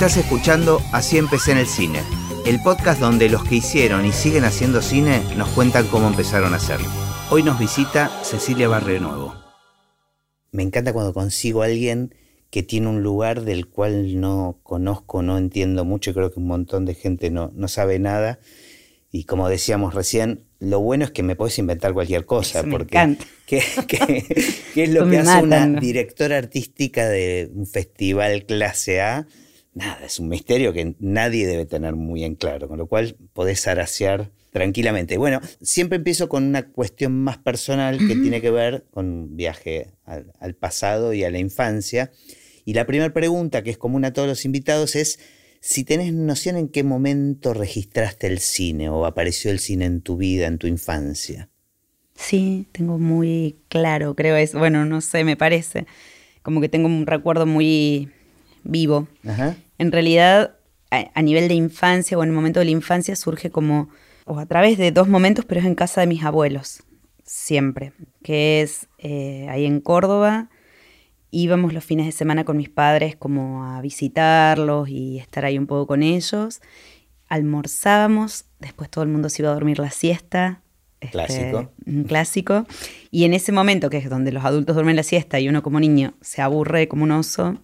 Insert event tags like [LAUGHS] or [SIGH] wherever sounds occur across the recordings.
Estás escuchando Así empecé en el cine, el podcast donde los que hicieron y siguen haciendo cine nos cuentan cómo empezaron a hacerlo. Hoy nos visita Cecilia Barrio Nuevo. Me encanta cuando consigo a alguien que tiene un lugar del cual no conozco, no entiendo mucho, creo que un montón de gente no, no sabe nada. Y como decíamos recién, lo bueno es que me puedes inventar cualquier cosa, porque [LAUGHS] ¿qué, es [LAUGHS] lo que hace una directora artística de un festival clase A? Nada, es un misterio que nadie debe tener muy en claro, con lo cual podés araciar tranquilamente. Bueno, siempre empiezo con una cuestión más personal que tiene que ver con un viaje al, al pasado y a la infancia. Y la primera pregunta, que es común a todos los invitados, es si tenés noción en qué momento registraste el cine o apareció el cine en tu vida, en tu infancia. Sí, tengo muy claro, creo es, bueno, no sé, me parece, como que tengo un recuerdo muy vivo. En realidad, a, nivel de infancia o en el momento de la infancia surge como, o a través de dos momentos, pero es en casa de mis abuelos, siempre, que es eh, ahí en Córdoba, íbamos los fines de semana con mis padres como a visitarlos y estar ahí un poco con ellos. Almorzábamos, después todo el mundo se iba a dormir la siesta. Este, clásico. Un clásico. Y en ese momento, que es donde los adultos duermen la siesta y uno como niño se aburre como un oso,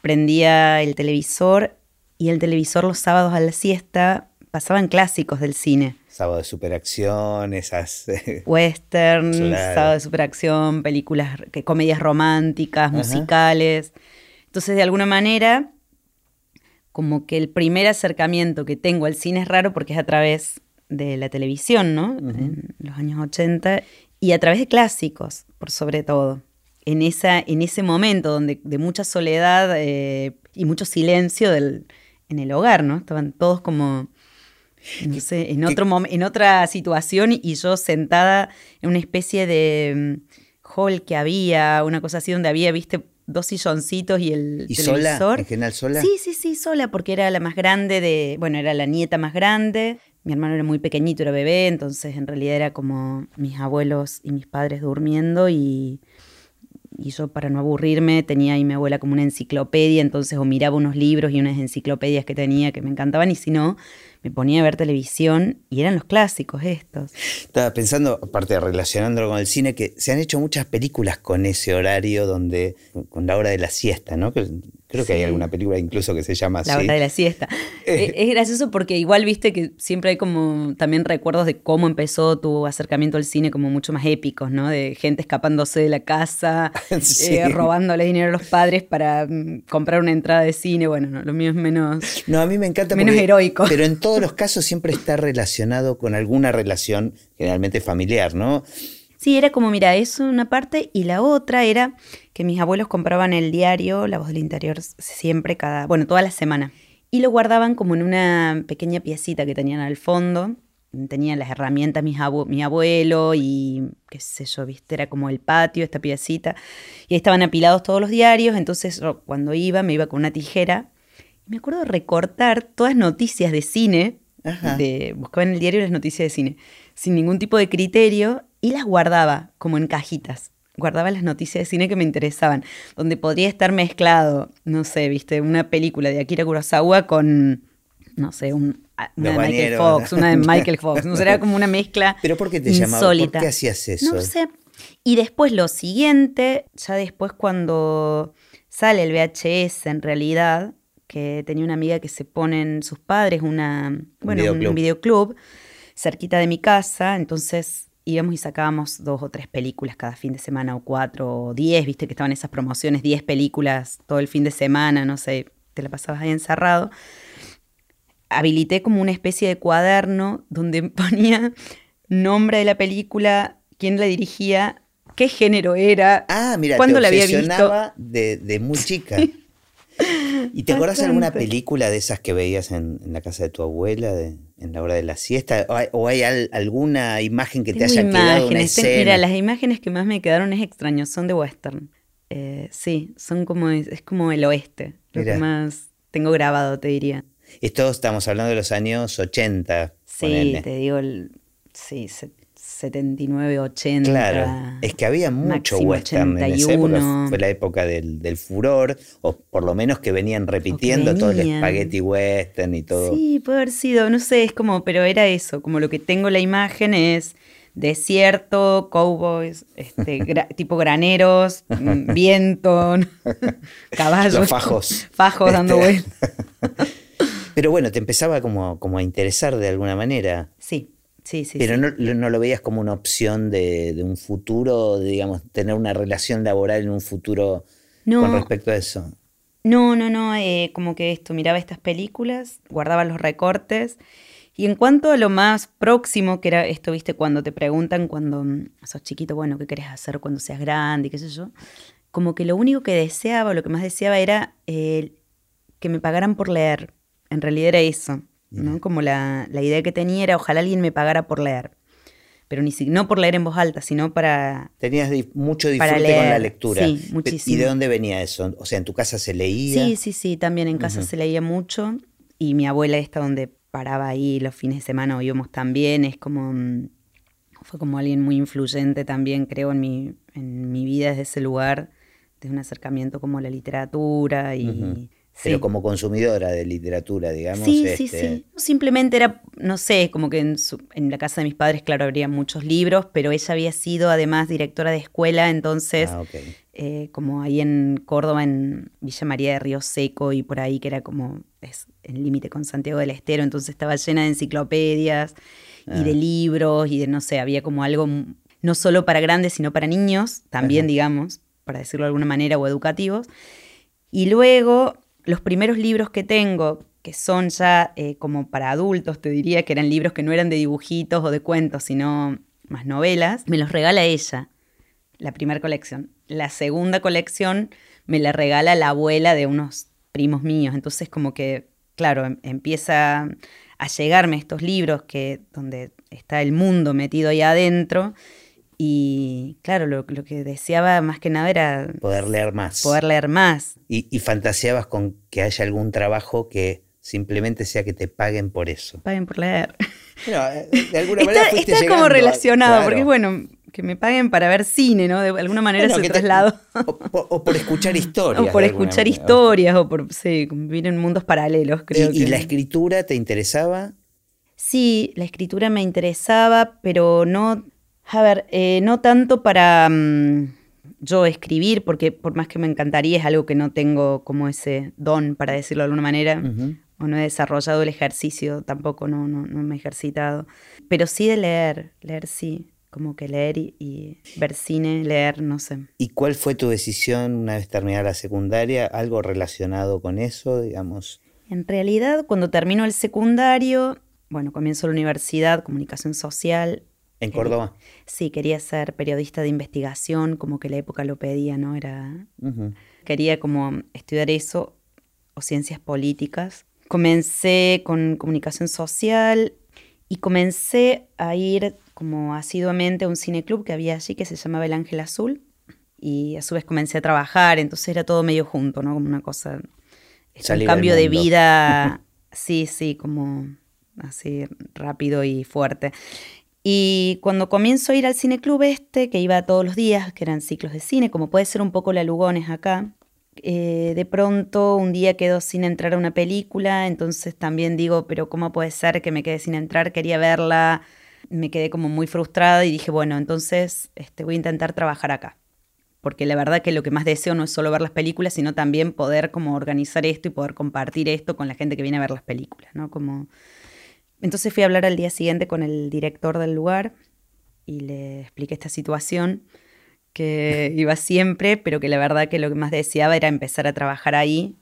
prendía el televisor y el televisor los sábados a la siesta pasaban clásicos del cine. Sábado de superacción, esas... [LAUGHS] Western, sábado de superacción, películas, comedias románticas, musicales. Entonces, de alguna manera, como que el primer acercamiento que tengo al cine es raro porque es a través de la televisión, ¿no? En los años 80, y a través de clásicos, por sobre todo. En, esa, en ese momento donde de mucha soledad eh, y mucho silencio del, en el hogar, ¿no? Estaban todos como no sé, en, otro en otra situación y yo sentada en una especie de mm, hall que había, una cosa así donde había, viste, dos silloncitos y el ¿Y televisor. sola? ¿En general sola? Sí, sí, sí, sola, porque era la más grande de, bueno, era la nieta más grande. Mi hermano era muy pequeñito, era bebé, entonces en realidad era como mis abuelos y mis padres durmiendo y, y yo para no aburrirme tenía ahí mi abuela como una enciclopedia, entonces o miraba unos libros y unas enciclopedias que tenía que me encantaban y si no, me ponía a ver televisión y eran los clásicos estos. Estaba pensando, aparte relacionándolo con el cine, que se han hecho muchas películas con ese horario donde, con la hora de la siesta, ¿no? Creo que hay alguna película incluso que se llama así. La hora de la siesta. [LAUGHS] Eh. es, gracioso porque igual viste que siempre hay como también recuerdos de cómo empezó tu acercamiento al cine como mucho más épicos, ¿no? De gente escapándose de la casa, [LAUGHS] eh, robándole dinero a los padres para mm, comprar una entrada de cine. Bueno, no, lo mío es menos. No, a mí me encanta. Menos heroico. Pero en [LAUGHS] todos los casos siempre está relacionado con alguna relación generalmente familiar, ¿no? Sí, era como, mira, eso una parte y la otra era que mis abuelos compraban el diario La Voz del Interior siempre, cada, bueno, toda la semana. Y lo guardaban como en una pequeña piecita que tenían al fondo. Tenían las herramientas mi abuelo y qué sé yo, viste, era como el patio, esta piecita. Y ahí estaban apilados todos los diarios, entonces cuando iba me iba con una tijera. Y me acuerdo recortar todas noticias de cine, de, buscaba en el diario las noticias de cine, sin ningún tipo de criterio y las guardaba como en cajitas. Guardaba las noticias de cine que me interesaban, donde podría estar mezclado, no sé, viste, una película de Akira Kurosawa con, no sé, una de Michael Fox, una de [LAUGHS] Michael Fox. No sería como una mezcla. ¿Pero por qué te llamaba? ¿Por qué hacías eso? No sé. Y después lo siguiente, ya después cuando sale el VHS en realidad, que tenía una amiga que se ponen sus padres una, bueno, un videoclub cerquita de mi casa, entonces íbamos y sacábamos dos o tres películas cada fin de semana, o cuatro, o diez, viste que estaban esas promociones, diez películas todo el fin de semana, no sé, te la pasabas ahí encerrado. Habilité como una especie de cuaderno donde [LAUGHS] ponía nombre de la película, quién la dirigía, qué género era, ah, mira, cuándo la había visto. De, de muy chica. [LAUGHS] ¿Y te acordás de alguna película de esas que veías en, en la casa de tu abuela? De en la hora de la siesta? ¿O hay, alguna imagen que te haya quedado una Mira, las imágenes que más me quedaron es extraño, son de western. Eh, sí, son como, es como el oeste, lo que más tengo grabado, te diría. Esto estamos hablando de los años 80. Sí, te digo, sí, 79, 80. Claro, es que había mucho western en esa época, fue la época del, furor, o por lo menos que venían repitiendo todo el spaghetti western y todo. Sí, puede haber sido, no sé, es como, pero era eso, como lo que tengo la imagen es desierto, cowboys, este, [LAUGHS] tipo graneros, mm, viento, [LAUGHS] caballos. Los fajos. [LAUGHS] Fajos dando este, vueltas. Pero bueno, te empezaba como, como a interesar de alguna manera. Sí. Sí, sí, Pero No, no, lo veías como una opción de, un futuro, digamos, tener una relación laboral en un futuro con respecto a eso. No, no, no, eh, como que esto, miraba estas películas, guardaba los recortes. Y en cuanto a lo más próximo, que era esto, viste, cuando te preguntan cuando mm, sos chiquito, bueno, ¿qué querés hacer cuando seas grande? y qué sé yo. Como que lo único que deseaba, lo que más deseaba era eh, que me pagaran por leer. En realidad era eso. ¿No? Como la, idea que tenía era ojalá alguien me pagara por leer. Pero ni no por leer en voz alta, sino para. Tenías mucho disfrute con la lectura. Sí, muchísimo. ¿Y de dónde venía eso? O sea, ¿en tu casa se leía? Sí, sí, sí, también en casa se leía mucho. Y mi abuela, esta donde paraba ahí los fines de semana o íbamos también, es como. Mm, fue como alguien muy influyente también, creo, en mi, en mi vida desde ese lugar, de un acercamiento como a la literatura y pero como consumidora de literatura, digamos. Sí, sí, este sí. Simplemente era, no sé, como que en, en, la casa de mis padres, claro, habría muchos libros, pero ella había sido además directora de escuela, entonces, ah, eh, como ahí en Córdoba, en Villa María de Río Seco y por ahí, que era como es, el límite con Santiago del Estero, entonces estaba llena de enciclopedias y de ah. libros y de, no sé, había como algo no solo para grandes, sino para niños, también, digamos, para decirlo de alguna manera, o educativos. Y luego los primeros libros que tengo, que son ya eh, como para adultos, te diría que eran libros que no eran de dibujitos o de cuentos, sino más novelas, me los regala ella, la primera colección. La segunda colección me la regala la abuela de unos primos míos. Entonces como que, claro, em, empieza a llegarme estos libros que, donde está el mundo metido ahí adentro y claro, lo, que deseaba más que nada era... Poder leer más. Poder leer más. Y, fantaseabas con que haya algún trabajo que simplemente sea que te paguen por eso. Paguen por leer. Eh, de [LAUGHS] alguna manera está, está como relacionado, porque bueno, que me paguen para ver cine, ¿no? De alguna manera se traslado. o, por escuchar [LAUGHS] historias. O por escuchar historias, o por, sí, vivir en mundos paralelos, creo. ¿Y, ¿Y la escritura te interesaba? Sí, la escritura me interesaba, pero no a ver, eh, no tanto para mm, yo escribir, porque por más que me encantaría, es algo que no tengo como ese don, para decirlo de alguna manera, o no he desarrollado el ejercicio, tampoco no, no, me he ejercitado. Pero sí de leer, leer sí, como que leer y, ver cine, leer, no sé. ¿Y cuál fue tu decisión una vez terminada la secundaria? ¿Algo relacionado con eso, digamos? En realidad, cuando termino el secundario, bueno, comienzo la universidad, comunicación social, ¿En Córdoba? Sí, quería ser periodista de investigación, como que la época lo pedía, ¿no? Era. Quería como estudiar eso o ciencias políticas. Comencé con comunicación social y comencé a ir como asiduamente a un cineclub que había allí que se llamaba El Ángel Azul. Y a su vez comencé a trabajar, entonces era todo medio junto, ¿no? Como una cosa. un cambio de vida. [LAUGHS] sí, sí, como así rápido y fuerte. Y cuando comienzo a ir al cineclub este, que iba todos los días, que eran ciclos de cine, como puede ser un poco la Lugones acá, eh, de pronto un día quedo sin entrar a una película, entonces también digo, pero ¿cómo puede ser que me quede sin entrar? Quería verla, me quedé como muy frustrada y dije, bueno, entonces este, voy a intentar trabajar acá. Porque la verdad que lo que más deseo no es solo ver las películas, sino también poder como organizar esto y poder compartir esto con la gente que viene a ver las películas, ¿no? Como entonces fui a hablar al día siguiente con el director del lugar y le expliqué esta situación, que iba siempre, pero que la verdad que lo que más deseaba era empezar a trabajar ahí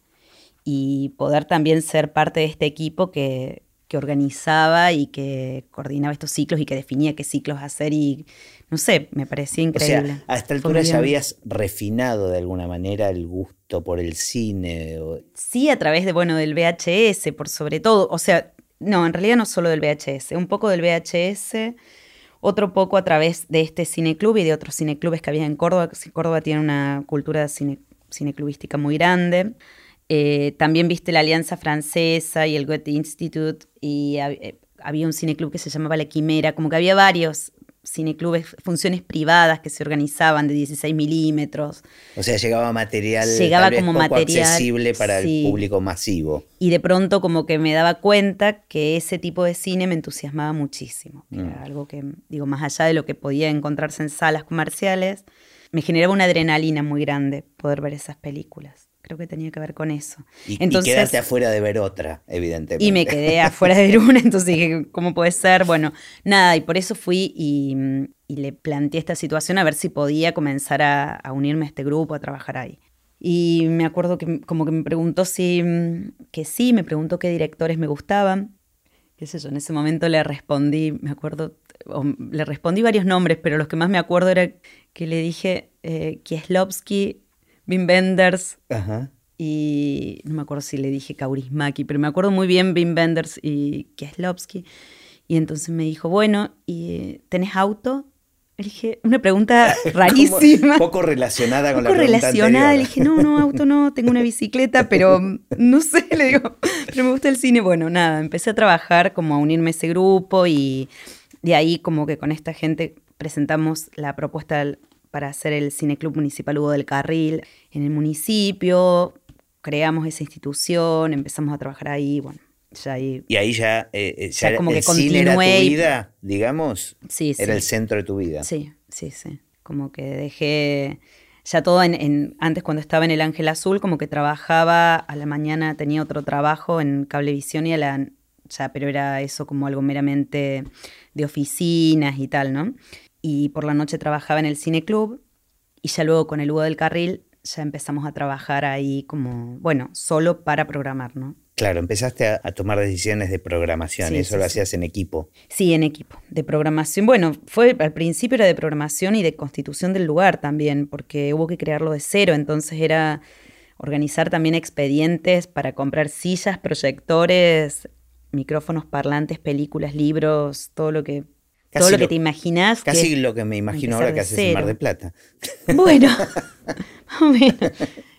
y poder también ser parte de este equipo que, organizaba y que coordinaba estos ciclos y que definía qué ciclos hacer y no sé, me parecía increíble. O sea, a esta altura ya habías refinado de alguna manera el gusto por el cine. Sí, a través de, bueno, del VHS, por sobre todo. O sea, no, en realidad no solo del VHS, un poco del VHS, otro poco a través de este cineclub y de otros cineclubes que había en Córdoba. Córdoba tiene una cultura cine, cineclubística muy grande. Eh, también viste la Alianza Francesa y el Goethe Institute y eh, había un cineclub que se llamaba La Quimera, como que había varios cineclubes, funciones privadas que se organizaban de 16 milímetros. O sea, llegaba material, Llegaba tal vez como poco material, accesible para sí. el público masivo. Y de pronto como que me daba cuenta que ese tipo de cine me entusiasmaba muchísimo. que Mm. Era algo que, digo, más allá de lo que podía encontrarse en salas comerciales, me generaba una adrenalina muy grande poder ver esas películas. Creo que tenía que ver con eso. Y, y Entonces, quedaste afuera de ver otra, evidentemente. y me quedé afuera de ver [LAUGHS] una, entonces dije, ¿cómo puede ser? Bueno, nada, y por eso fui y, y le planteé esta situación a ver si podía comenzar a, a unirme a este grupo, a trabajar ahí. Y me acuerdo que como que me preguntó si, mm, que sí, me preguntó qué directores me gustaban. Qué sé yo, en ese momento le respondí, me acuerdo, o le respondí varios nombres, pero los que más me acuerdo era que le dije eh, Kieslowski, Wim Wenders, Ajá. y no me acuerdo si le dije Kaurismaki, pero me acuerdo muy bien Wim Wenders y Kieslowski. Y entonces me dijo, bueno, ¿y ¿tenés auto? Le dije, una pregunta [LAUGHS] rarísima. Poco relacionada con poco la pregunta relacionada. Le dije, no, no, auto no, tengo una bicicleta, pero mm, no sé, le digo, pero me gusta el cine. Bueno, nada, empecé a trabajar como a unirme a ese grupo y de ahí como que con esta gente presentamos la propuesta para hacer el Cineclub Municipal Hugo del Carril en el municipio, creamos esa institución, empezamos a trabajar ahí, bueno, ya ahí Y ahí ya, eh, eh, ya Ya como el que cine era tu vida, digamos. Sí, Era sí. el centro de tu vida. Sí, sí, sí. Como que dejé ya todo en, en- antes cuando estaba en el Ángel Azul, como que trabajaba a la mañana, tenía otro trabajo en Cablevisión y a la ya, pero era eso como algo meramente de oficinas y tal, ¿no? Y por la noche trabajaba en el Cine Club y ya luego con el Hugo del Carril ya empezamos a trabajar ahí como, bueno, solo para programar, ¿no? Claro, empezaste a, a tomar decisiones de programación Sí, y eso sí, lo sí. hacías en equipo. Sí, en equipo, de programación. Bueno, fue al principio era de programación y de constitución del lugar también, porque hubo que crearlo de cero, entonces era organizar también expedientes para comprar sillas, proyectores, micrófonos, parlantes, películas, libros, todo lo que todo lo que te imaginás. que Casi lo que me imagino ahora que haces en Mar de Plata. [LAUGHS] Bueno, [LAUGHS] más o menos,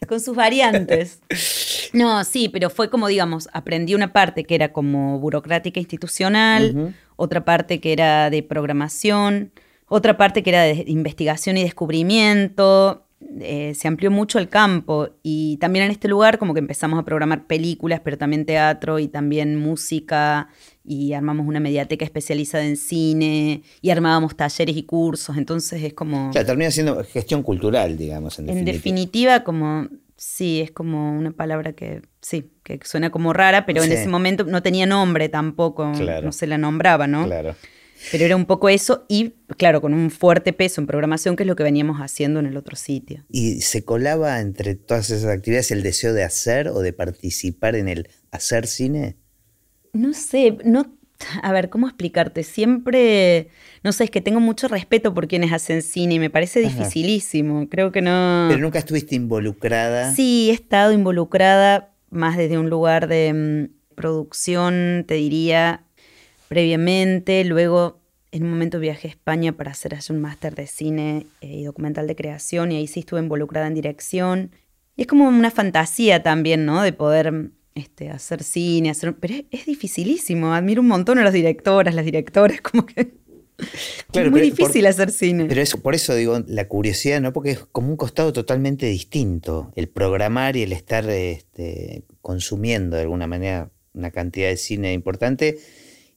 con sus variantes. No, sí, pero fue como, digamos, aprendí una parte que era como burocrática institucional, otra parte que era de programación, otra parte que era de investigación y descubrimiento. eh, se amplió mucho el campo y también en este lugar como que empezamos a programar películas, pero también teatro y también música y armamos una mediateca especializada en cine y armábamos talleres y cursos, entonces es como... Claro, termina siendo gestión cultural, digamos, en En definitiva. definitiva, como sí, es como una palabra que sí, que suena como rara, pero en ese momento no tenía nombre tampoco, Claro. no se la nombraba, ¿no? Claro. Pero era un poco eso y, claro, con un fuerte peso en programación, que es lo que veníamos haciendo en el otro sitio. ¿Y se colaba entre todas esas actividades el deseo de hacer o de participar en el hacer cine? No sé, no, [SIGHS] a ver, ¿cómo explicarte? Siempre, no sé, es que tengo mucho respeto por quienes hacen cine y me parece Ajá. dificilísimo. Creo que no. Pero nunca estuviste involucrada. Sí, he estado involucrada más desde un lugar de mm, producción, te diría, previamente. Luego, en un momento viajé a España para hacer allí un máster de cine eh, y documental de creación y ahí sí estuve involucrada en dirección. Y es como una fantasía también, ¿no? De poder mm, este, hacer cine, hacer... Pero es, es dificilísimo. Admiro un montón a los directoras, las directoras, [LAUGHS] como que... Claro, es muy pero por- difícil hacer cine. Pero eso, por eso digo, la curiosidad, ¿no? Porque es como un costado totalmente distinto. El programar y el estar este, consumiendo de alguna manera una cantidad de cine importante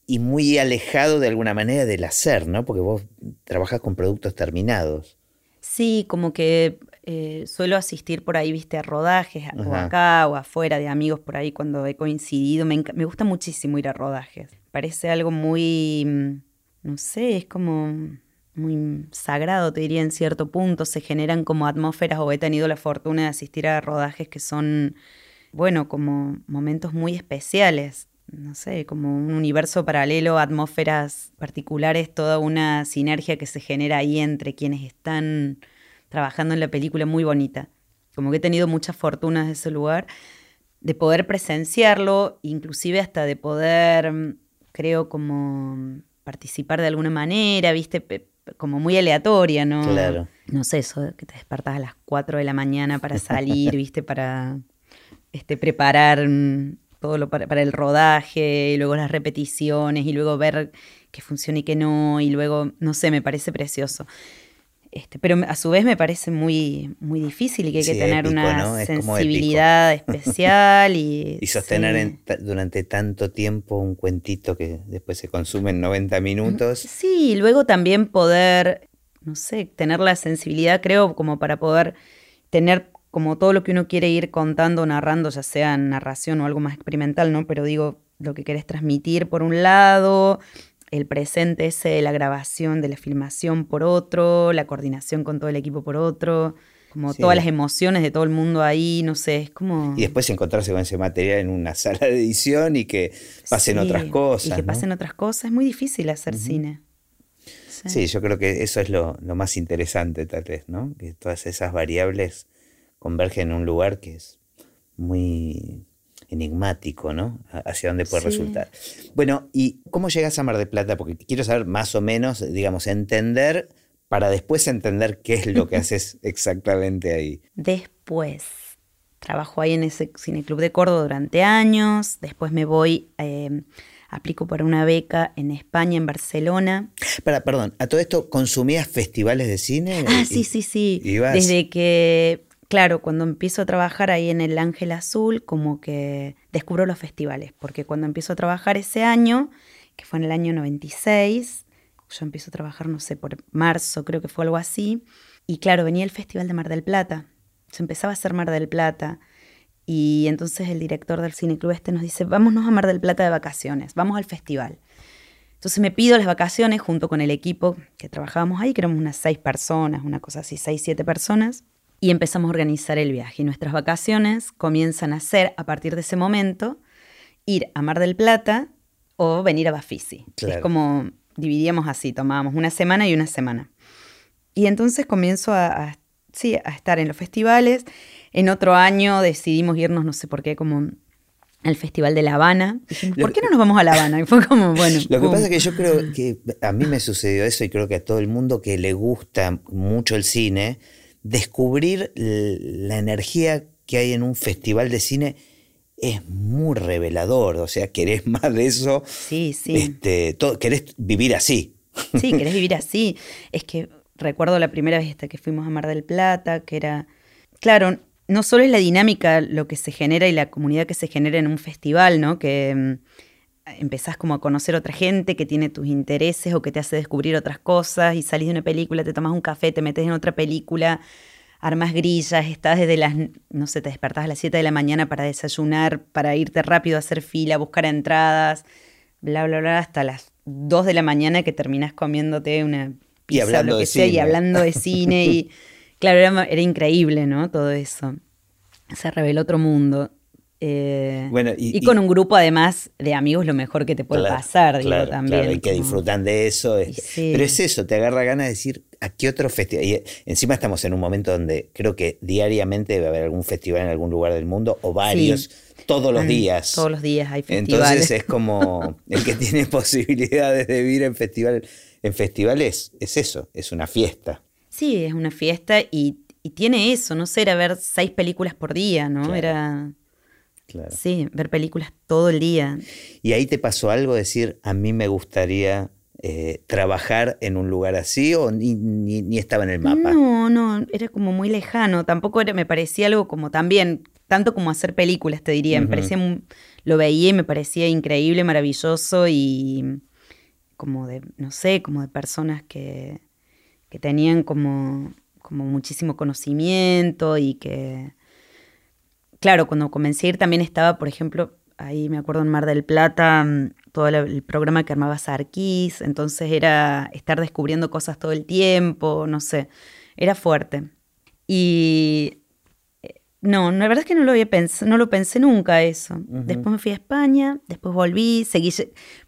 y muy alejado de alguna manera del hacer, ¿no? Porque vos trabajás con productos terminados. Sí, como que eh, suelo asistir por ahí, viste, a rodajes, o acá o afuera de amigos por ahí cuando he coincidido. Me, me gusta muchísimo ir a rodajes. Parece algo muy, mm, no sé, es como muy sagrado, te diría en cierto punto. Se generan como atmósferas o he tenido la fortuna de asistir a rodajes que son, bueno, como momentos muy especiales. No sé, como un universo paralelo, atmósferas particulares, toda una sinergia que se genera ahí entre quienes están trabajando en la película muy bonita. Como que he tenido muchas fortunas de ese lugar, de poder presenciarlo, inclusive hasta de poder, mm, creo, como participar de alguna manera, viste, como muy aleatoria, ¿no? Claro. No sé, eso de que te despertás a las 4 de la mañana para salir, [LAUGHS] viste, para este, preparar mm, todo lo para, para el rodaje, y luego las repeticiones, y luego ver que funciona y que no, y luego, no sé, me parece precioso. Este, pero a su vez me parece muy, muy difícil y que hay que tener una sensibilidad especial y, [LAUGHS] y sostener durante tanto tiempo un cuentito que después se consume en 90 minutos. Sí, y luego también poder, no sé, tener la sensibilidad, creo, como para poder tener como todo lo que uno quiere ir contando, narrando, ya sea en narración o algo más experimental, ¿no? Pero digo, lo que querés transmitir por un lado, el presente ese de la grabación, de la filmación por otro, la coordinación con todo el equipo por otro, como todas las emociones de todo el mundo ahí, no sé, es como... Y después encontrarse con ese material en una [LAUGHS] sala de edición y que pasen otras cosas. Y que pasen otras cosas, es muy difícil hacer cine. Sí. yo creo que eso es lo, lo, más interesante tal vez, ¿no? Que todas esas variables convergen en un lugar que es muy enigmático, ¿no? Hacia dónde puede resultar. Bueno, ¿y cómo llegas a Mar del Plata? Porque quiero saber más o menos, digamos, entender para después entender qué es lo que [LAUGHS] haces exactamente ahí. Después. Trabajo ahí en ese cineclub de Córdoba durante años. Después me voy, em, aplico para una beca en España, en Barcelona. Para, perdón, ¿a todo esto consumías festivales de cine? Ah, sí, sí, sí. Desde que claro, cuando empiezo a trabajar ahí en el Ángel Azul, como que descubro los festivales, porque cuando empiezo a trabajar ese año, que fue en el año 96, yo empiezo a trabajar, no sé, por marzo, creo que fue algo así, y claro, venía el Festival de Mar del Plata, se empezaba a hacer Mar del Plata, y entonces el director del cineclub este nos dice, vámonos a Mar del Plata de vacaciones, vamos al festival. Entonces me pido las vacaciones junto con el equipo que trabajábamos ahí, que éramos unas seis personas, una cosa así, seis, siete personas y empezamos a organizar el viaje. Y nuestras vacaciones comienzan a ser, a partir de ese momento, ir a Mar del Plata o venir a Bafisi. Es como dividíamos así, tomábamos una semana y una semana. Y entonces comienzo a, sí, a estar en los festivales. En otro año decidimos irnos, no sé por qué, como al Festival de La Habana. ¿por qué no nos vamos a La Habana? Y fue como, [LAUGHS] bueno. Lo que pasa es que yo creo que a mí me sucedió eso y creo que a todo el mundo que le gusta mucho el cine, descubrir la energía que hay en un festival de cine es muy revelador. O sea, querés [LAUGHS] más de eso. Sí, sí. Este, querés vivir así. Sí, [LAUGHS] querés vivir así. Es que recuerdo la primera vez que fuimos a Mar del Plata, que era. Claro, no solo es la dinámica lo que se genera y la comunidad que se genera en un festival, ¿no? Que mm, empezás como a conocer otra gente que tiene tus intereses o que te hace descubrir otras cosas y salís de una película, te tomas un café, te metes en otra película, armas grillas, estás desde las, no sé, te despertás a las 7 de la mañana para desayunar, para irte rápido a hacer fila, buscar entradas, bla, bla, bla, hasta las 2 de la mañana que terminás comiéndote una pizza o lo que sea y hablando de [LAUGHS] cine y claro, era, era increíble, ¿no? Todo eso. Se reveló otro mundo. Eh, y, con un grupo además de amigos lo mejor que te puede pasar, digo, también. y que disfrutan de eso. Pero es eso, te agarra ganas de decir, ¿a qué otro festival? Y encima estamos en un momento donde creo que diariamente debe haber algún festival en algún lugar del mundo o varios. Todos los días. Todos los días hay festivales. Entonces es como [LAUGHS] el que tiene posibilidades de vivir en, festival, en festivales, es eso, es una fiesta. Sí, es una fiesta y, tiene eso, no sé, era ver seis películas por día, ¿no? Era Sí, ver películas todo el día. ¿Y ahí te pasó algo, decir, a mí me gustaría eh, trabajar en un lugar así o ni, estaba en el mapa? No, no, era como muy lejano. Tampoco era, me parecía algo como también, tanto como hacer películas, te diría. Me parecía, lo veía y me parecía increíble, maravilloso y como de, no sé, como de personas que, que tenían como, como muchísimo conocimiento y que claro, cuando comencé a ir también estaba, por ejemplo, ahí me acuerdo en Mar del Plata, mm, todo el programa que armaba Sarkis, entonces era estar descubriendo cosas todo el tiempo, no sé, era fuerte. Y eh, no, la verdad es que no lo había pensado, no lo pensé nunca eso. Después me fui a España, después volví, seguí,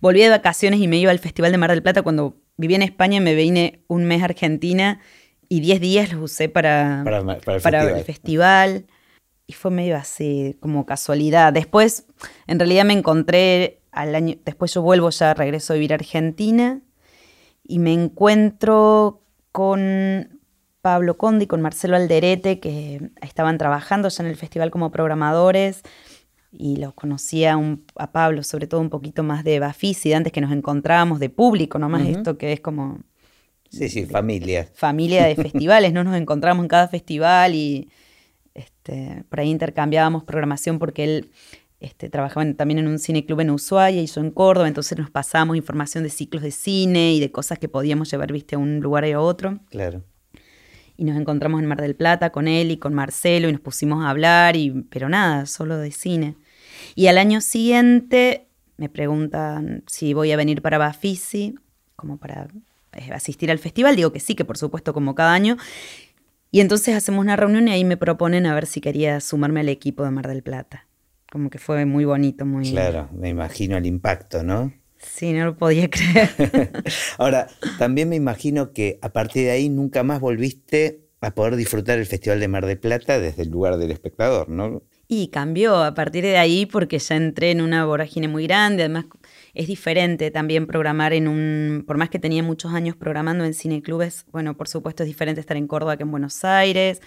volví de vacaciones y me iba al Festival de Mar del Plata. Cuando viví en España me vine un mes a Argentina y 10 días los usé para, para, el festival y fue medio así, como casualidad. Después, en realidad me encontré al año, después yo vuelvo ya, regreso a vivir a Argentina y me encuentro con Pablo Condi, con Marcelo Alderete, que estaban trabajando ya en el festival como programadores. y los conocía a Pablo, sobre todo un poquito más de Bafisi, antes que nos encontrábamos de público, nomás esto que es como... Sí, sí, familia. Familia de festivales, no nos encontramos en cada festival y este, por ahí intercambiábamos programación porque él este, trabajaba también en un cineclub en Ushuaia y yo en Córdoba, entonces nos pasábamos información de ciclos de cine y de cosas que podíamos llevar, viste, a un lugar y a otro. Claro y nos encontramos en Mar del Plata con él y con Marcelo y nos pusimos a hablar, y, pero nada, solo de cine. Y al año siguiente me preguntan si voy a venir para Bafisi, como para eh, asistir al festival. Digo que sí, que por supuesto como cada año. Y entonces hacemos una reunión y ahí me proponen a ver si quería sumarme al equipo de Mar del Plata. Como que fue muy bonito, muy... Claro, me imagino el impacto, ¿no? Sí, no lo podía creer. [LAUGHS] Ahora, también me imagino que a partir de ahí nunca más volviste a poder disfrutar el Festival de Mar del Plata desde el lugar del espectador, ¿no? Y cambió a partir de ahí porque ya entré en una vorágine muy grande, además es diferente también programar en un, por más que tenía muchos años programando en cineclubes, bueno, por supuesto es diferente estar en Córdoba que en Buenos Aires,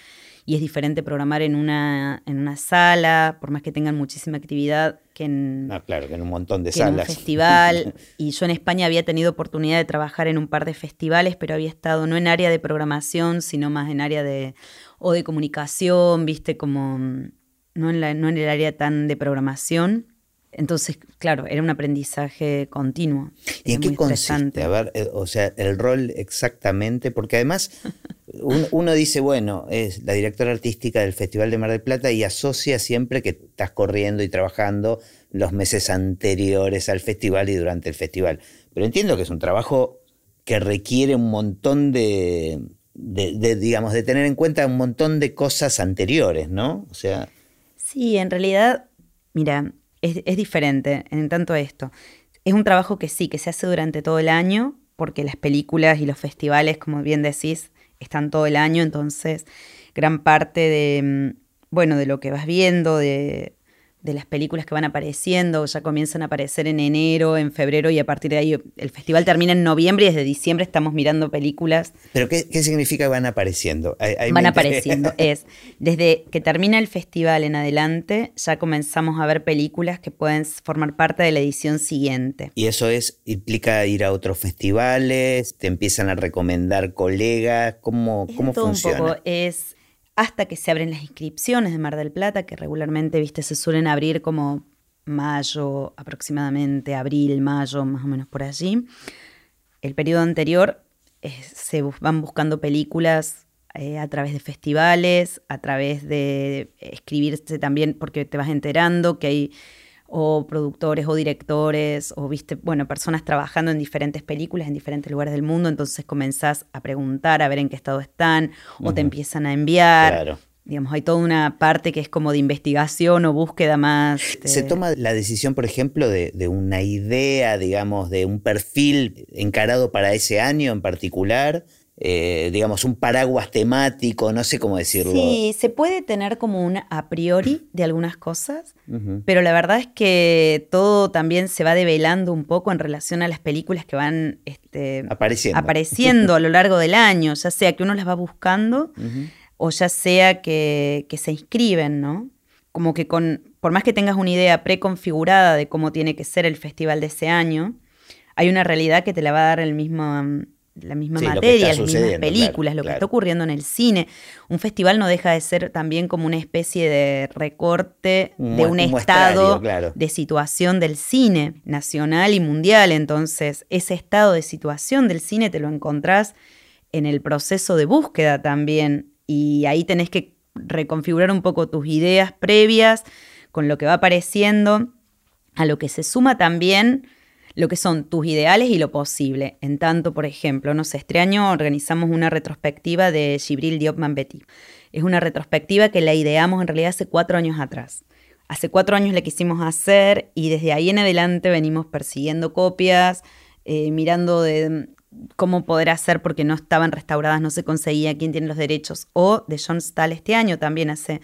y es diferente programar en una, en una sala, por más que tengan muchísima actividad, que en, ah, claro, que en un montón de salas. En un festival. [LAUGHS] y yo en España había tenido oportunidad de trabajar en un par de festivales, pero había estado no en área de programación, sino más en área de, o de comunicación, viste, como no en, la, no en el área tan de programación. Entonces, claro, era un aprendizaje continuo. ¿Y en qué consiste? A ver, eh, o sea, el rol exactamente, porque además [LAUGHS] uno, dice, bueno, es la directora artística del Festival de Mar del Plata y asocia siempre que estás corriendo y trabajando los meses anteriores al festival y durante el festival. Pero entiendo que es un trabajo que requiere un montón de, digamos, de tener en cuenta un montón de cosas anteriores, ¿no? O sea... Sí, en realidad, mira, es, diferente en tanto esto. Es un trabajo que sí, que se hace durante todo el año, porque las películas y los festivales, como bien decís, están todo el año, entonces gran parte de, mm, bueno, de lo que vas viendo, de, de las películas que van apareciendo, ya comienzan a aparecer en enero, en febrero y a partir de ahí el festival termina en noviembre y desde diciembre estamos mirando películas. ¿Pero qué, significa que van apareciendo? van apareciendo, [LAUGHS] es desde que termina el festival en adelante ya comenzamos a ver películas que pueden formar parte de la edición siguiente. ¿Y eso es implica ir a otros festivales? ¿Te empiezan a recomendar colegas? ¿Cómo, cómo funciona? Un poco. Es hasta que se abren las inscripciones de Mar del Plata, que regularmente, viste, se suelen abrir como mayo aproximadamente, abril, mayo, más o menos por allí. El periodo anterior eh, se van buscando películas eh, a través de festivales, a través de escribirse también, porque te vas enterando que hay o productores o directores o viste, bueno, personas trabajando en diferentes películas en diferentes lugares del mundo, entonces comenzás a preguntar a ver en qué estado están o te empiezan a enviar. Claro. Digamos, hay toda una parte que es como de investigación o búsqueda más. Este Se toma la decisión, por ejemplo, de, de, una idea, digamos, de un perfil encarado para ese año en particular, eh, digamos, un paraguas temático, no sé cómo decirlo. Sí, se puede tener como un a priori de algunas cosas, pero la verdad es que todo también se va develando un poco en relación a las películas que van este, apareciendo. apareciendo a lo largo del año, ya sea que uno las va buscando o ya sea que, que se inscriben, ¿no? Como que con, por más que tengas una idea preconfigurada de cómo tiene que ser el festival de ese año, hay una realidad que te la va a dar el mismo la misma materia, las mismas películas, lo que está ocurriendo en el cine. Un festival no deja de ser también como una especie de recorte de un, estado de situación del cine nacional y mundial. Entonces, ese estado de situación del cine te lo encontrás en el proceso de búsqueda también. Y ahí tenés que reconfigurar un poco tus ideas previas con lo que va apareciendo, a lo que se suma también lo que son tus ideales y lo posible. En tanto, por ejemplo, no sé, este año organizamos una retrospectiva de Gibril Diop Betty. Es una retrospectiva que la ideamos en realidad hace cuatro años atrás. Hace cuatro años la quisimos hacer y desde ahí en adelante venimos persiguiendo copias, eh, mirando de cómo poder hacer porque no estaban restauradas, no se conseguía quién tiene los derechos. O de John Stahl este año también hace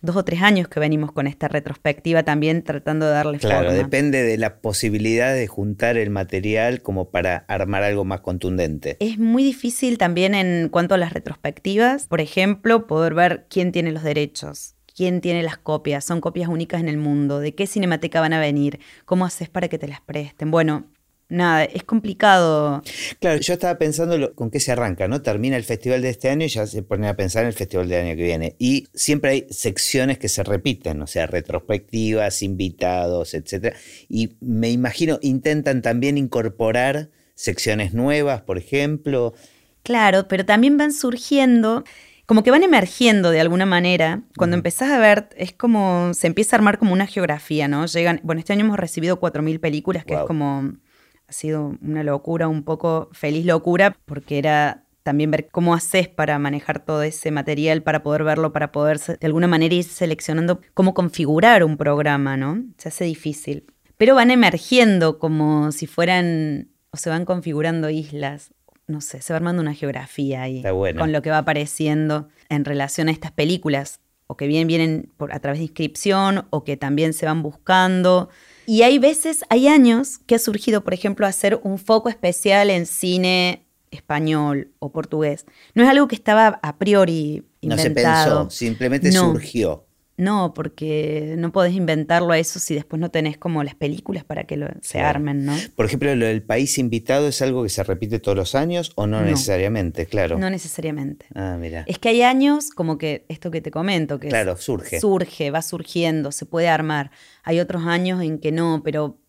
dos o tres años que venimos con esta retrospectiva también tratando de darle claro, forma. Claro, depende de la posibilidad de juntar el material como para armar algo más contundente. Es muy difícil también en cuanto a las retrospectivas, por ejemplo, poder ver quién tiene los derechos quién tiene las copias, son copias únicas en el mundo, de qué cinemateca van a venir, cómo haces para que te las presten. Bueno, nada, es complicado. Claro, yo estaba pensando con qué se arranca, ¿no? Termina el festival de este año y ya se pone a pensar en el festival del año que viene. Y siempre hay secciones que se repiten, o sea, retrospectivas, invitados, etc. Y me imagino, intentan también incorporar secciones nuevas, por ejemplo. Claro, pero también van surgiendo como que van emergiendo de alguna manera. Cuando empezás a ver, es como, se empieza a armar como una geografía, ¿no? Llegan, bueno, este año hemos recibido 4.000 películas, que es como, ha sido una locura, un poco feliz locura, porque era también ver cómo haces para manejar todo ese material, para poder verlo, para poder de alguna manera ir seleccionando cómo configurar un programa, ¿no? Se hace difícil. Pero van emergiendo como si fueran, o se van configurando islas, no sé, se va armando una geografía ahí con lo que va apareciendo en relación a estas películas, o que bien vienen por, a través de inscripción, o que también se van buscando. Y hay veces, hay años que ha surgido, por ejemplo, hacer un foco especial en cine español o portugués. No es algo que estaba a priori inventado. No se pensó, simplemente surgió. No, porque no podés inventarlo a eso si después no tenés como las películas para que se armen, ¿no? Por ejemplo, lo del país invitado es algo que se repite todos los años o no, necesariamente, claro. No necesariamente. Ah, mira. Es que hay años como que esto que te comento, que claro, surge. Surge, va surgiendo, se puede armar. Hay otros años en que no, pero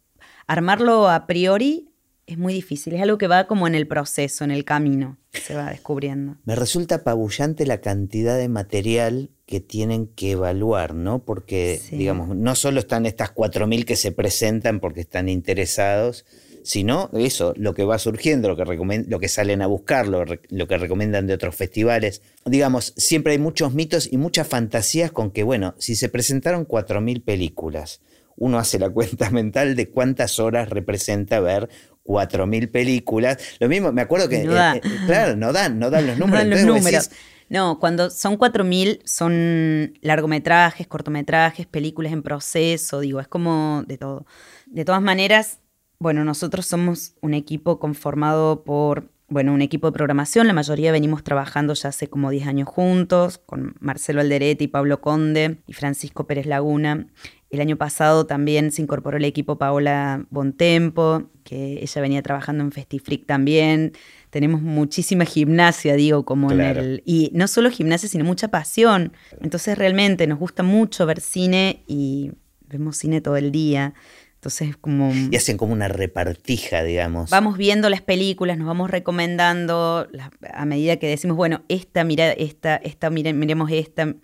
armarlo a priori es muy difícil, es algo que va como en el proceso, en el camino, se va descubriendo. Me resulta apabullante la cantidad de material que tienen que evaluar, ¿no? Porque, digamos, no solo están estas 4.000 que se presentan porque están interesados, sino eso, lo que va surgiendo, lo que, lo que salen a buscar, lo, lo, que recomiendan de otros festivales. Digamos, siempre hay muchos mitos y muchas fantasías con que, bueno, si se presentaron 4.000 películas, uno hace la [LAUGHS] cuenta mental de cuántas horas representa ver 4.000 películas. Lo mismo, me acuerdo que, no eh, eh, claro, no dan, no dan los [LAUGHS] números. No, dan los números. No cuando son 4.000 son largometrajes, cortometrajes, películas en proceso, digo, es como de todo. De todas maneras, bueno, nosotros somos un equipo conformado por bueno, un equipo de programación, la mayoría venimos trabajando ya hace como 10 años juntos, con Marcelo Alderete y Pablo Conde y Francisco Pérez Laguna. El año pasado también se incorporó el equipo Paola Bontempo, que ella venía trabajando en Festifreak también. Tenemos muchísima gimnasia, digo, como en el. Y no solo gimnasia, sino mucha pasión. Entonces, realmente nos gusta mucho ver cine y vemos cine todo el día. Entonces, como. Y hacen como una repartija, digamos. Vamos viendo las películas, nos vamos recomendando a medida que decimos, bueno, esta, mira, esta, esta, miremos esta.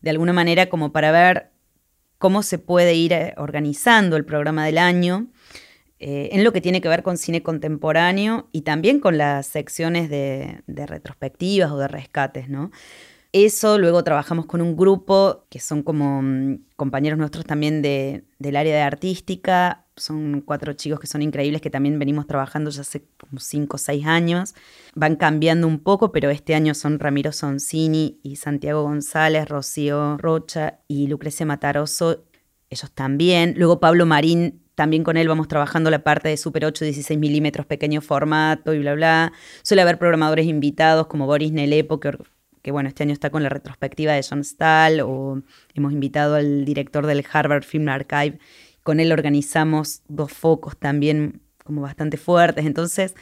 De alguna manera, como para ver cómo se puede ir eh, organizando el programa del año eh, en lo que tiene que ver con cine contemporáneo y también con las secciones de, de retrospectivas o de rescates, ¿no? Eso, luego trabajamos con un grupo que son como mm, compañeros nuestros también de, del área de artística. Son cuatro chicos que son increíbles, que también venimos trabajando ya hace como cinco o seis años. Van cambiando un poco, pero este año son Ramiro Soncini y Santiago González, Rocío Rocha y Lucrecia Mataroso. Ellos también. Luego Pablo Marín también con él vamos trabajando la parte de Super 8, 16 milímetros, pequeño formato y bla, bla. Suele haber programadores invitados como Boris Nelepo, que que bueno, este año está con la retrospectiva de John Stahl, o hemos invitado al director del Harvard Film Archive, con él organizamos dos focos también como bastante fuertes, entonces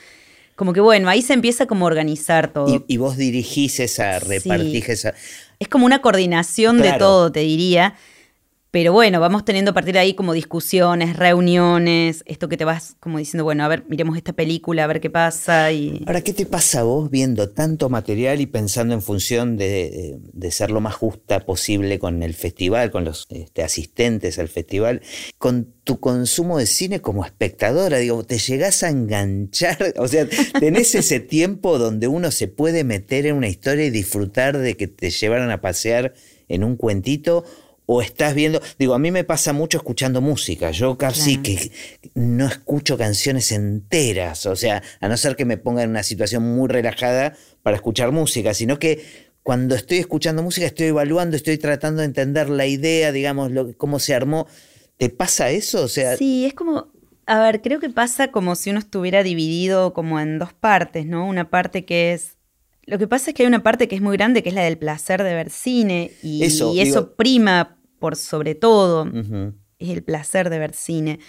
como que bueno, ahí se empieza como a organizar todo. Y, vos dirigís esa, repartís esa... Es como una coordinación de todo, te diría. Pero bueno, vamos teniendo a partir de ahí como discusiones, reuniones, esto que te vas como diciendo, bueno, a ver, miremos esta película, a ver qué pasa. Y... Ahora, ¿qué te pasa vos viendo tanto material y pensando en función de, ser lo más justa posible con el festival, con los este, asistentes al festival, con tu consumo de cine como espectadora? Digo, ¿te llegás a enganchar? [LAUGHS] O sea, ¿tenés ese tiempo donde uno se puede meter en una historia y disfrutar de que te llevaran a pasear en un cuentito? O estás viendo, digo, a mí me pasa mucho escuchando música, yo casi que no escucho canciones enteras, o sea, a no ser que me ponga en una situación muy relajada para escuchar música, sino que cuando estoy escuchando música estoy evaluando, estoy tratando de entender la idea, digamos, lo, cómo se armó. ¿Te pasa eso? O sea, sí, es como, a ver, creo que pasa como si uno estuviera dividido como en dos partes, ¿no? Una parte que es Lo que pasa es que hay una parte que es muy grande, que es la del placer de ver cine, y eso, y eso prima por sobre todo, es el placer de ver cine.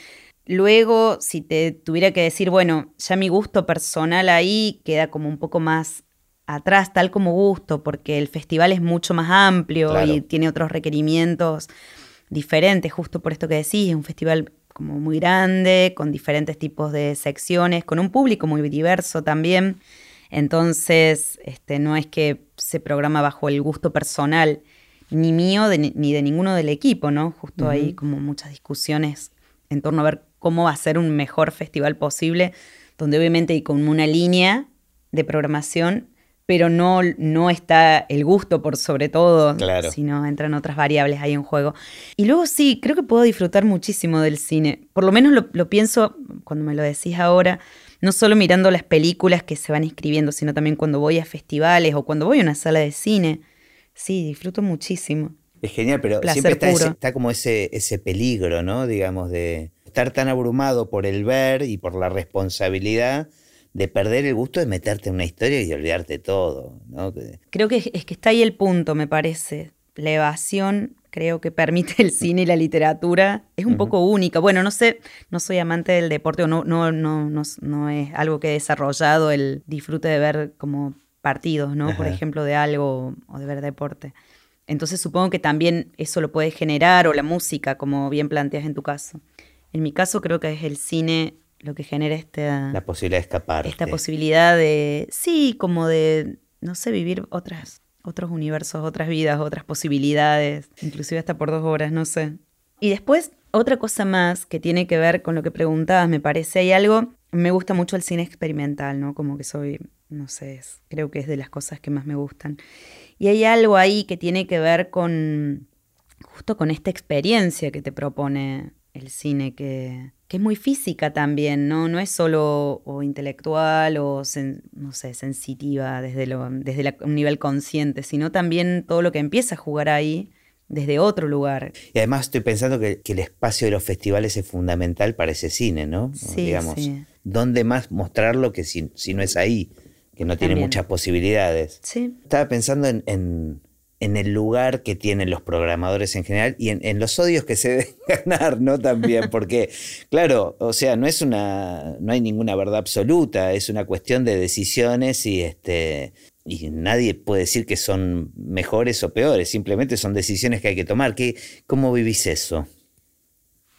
Luego, si te tuviera que decir, bueno, ya mi gusto personal ahí queda como un poco más atrás, tal como gusto, porque el festival es mucho más amplio y tiene otros requerimientos diferentes, justo por esto que decís, es un festival como muy grande, con diferentes tipos de secciones, con un público muy diverso también. Entonces, este, no es que se programa bajo el gusto personal, ni mío ni de ninguno del equipo, ¿no? Justo hay como muchas discusiones en torno a ver cómo hacer un mejor festival posible, donde obviamente hay como una línea de programación, pero no, no está el gusto por sobre todo, sino entran otras variables ahí en juego. Y luego sí, creo que puedo disfrutar muchísimo del cine, por lo menos lo, lo pienso cuando me lo decís ahora, no solo mirando las películas que se van escribiendo, sino también cuando voy a festivales o cuando voy a una sala de cine. Sí, disfruto muchísimo. Es genial, pero siempre está, como ese, ese peligro, ¿no? Digamos, de estar tan abrumado por el ver y por la responsabilidad de perder el gusto de meterte en una historia y olvidarte todo, ¿no? Creo que es que está ahí el punto, me parece. La evasión creo que permite el cine y la literatura. Es un poco única. Bueno, no sé, no soy amante del deporte o no, no, no, no, no es algo que he desarrollado el disfrute de ver como partidos, ¿no? Por ejemplo, de algo o de ver deporte. Entonces supongo que también eso lo puede generar o la música, como bien planteas en tu caso. En mi caso creo que es el cine lo que genera esta... La posibilidad de escapar. Esta posibilidad de, sí, como de, no sé, vivir otras otros universos, otras vidas, otras posibilidades, inclusive hasta por dos horas, no sé. Y después, otra cosa más que tiene que ver con lo que preguntabas, me parece, hay algo, me gusta mucho el cine experimental, ¿no? Como que soy, no sé, creo que es de las cosas que más me gustan. Y hay algo ahí que tiene que ver con, justo con esta experiencia que te propone el cine, que, que es muy física también, ¿no? No es solo o intelectual o, no sé, sensitiva desde, lo, desde un nivel consciente, sino también todo lo que empieza a jugar ahí desde otro lugar. Y además estoy pensando que, el espacio de los festivales es fundamental para ese cine, ¿no? Sí, Digamos, ¿dónde más mostrarlo que si, no es ahí? Que no tiene muchas posibilidades. Sí. Estaba pensando en en el lugar que tienen los programadores en general y en, los odios que se [LAUGHS] deben ganar, ¿no? También, porque, claro, o sea, no es una, no hay ninguna verdad absoluta, es una cuestión de decisiones y este. Y nadie puede decir que son mejores o peores, simplemente son decisiones que hay que tomar. ¿Qué, ¿Cómo vivís eso?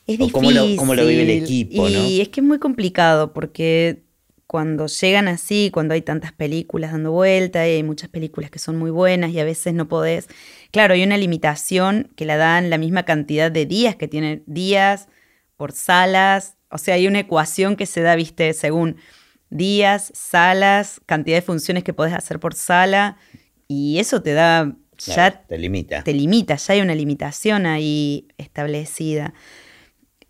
Es difícil. Cómo lo, cómo lo, vive el equipo, y es que es muy complicado porque cuando llegan así, cuando hay tantas películas dando vuelta, y hay muchas películas que son muy buenas y a veces no podés. Claro, hay una limitación que la dan la misma cantidad de días que tienen días por salas. O sea, hay una ecuación que se da, viste, según días, salas, cantidad de funciones que podés hacer por sala. Y eso te da. ya te limita. Te limita, ya hay una limitación ahí establecida.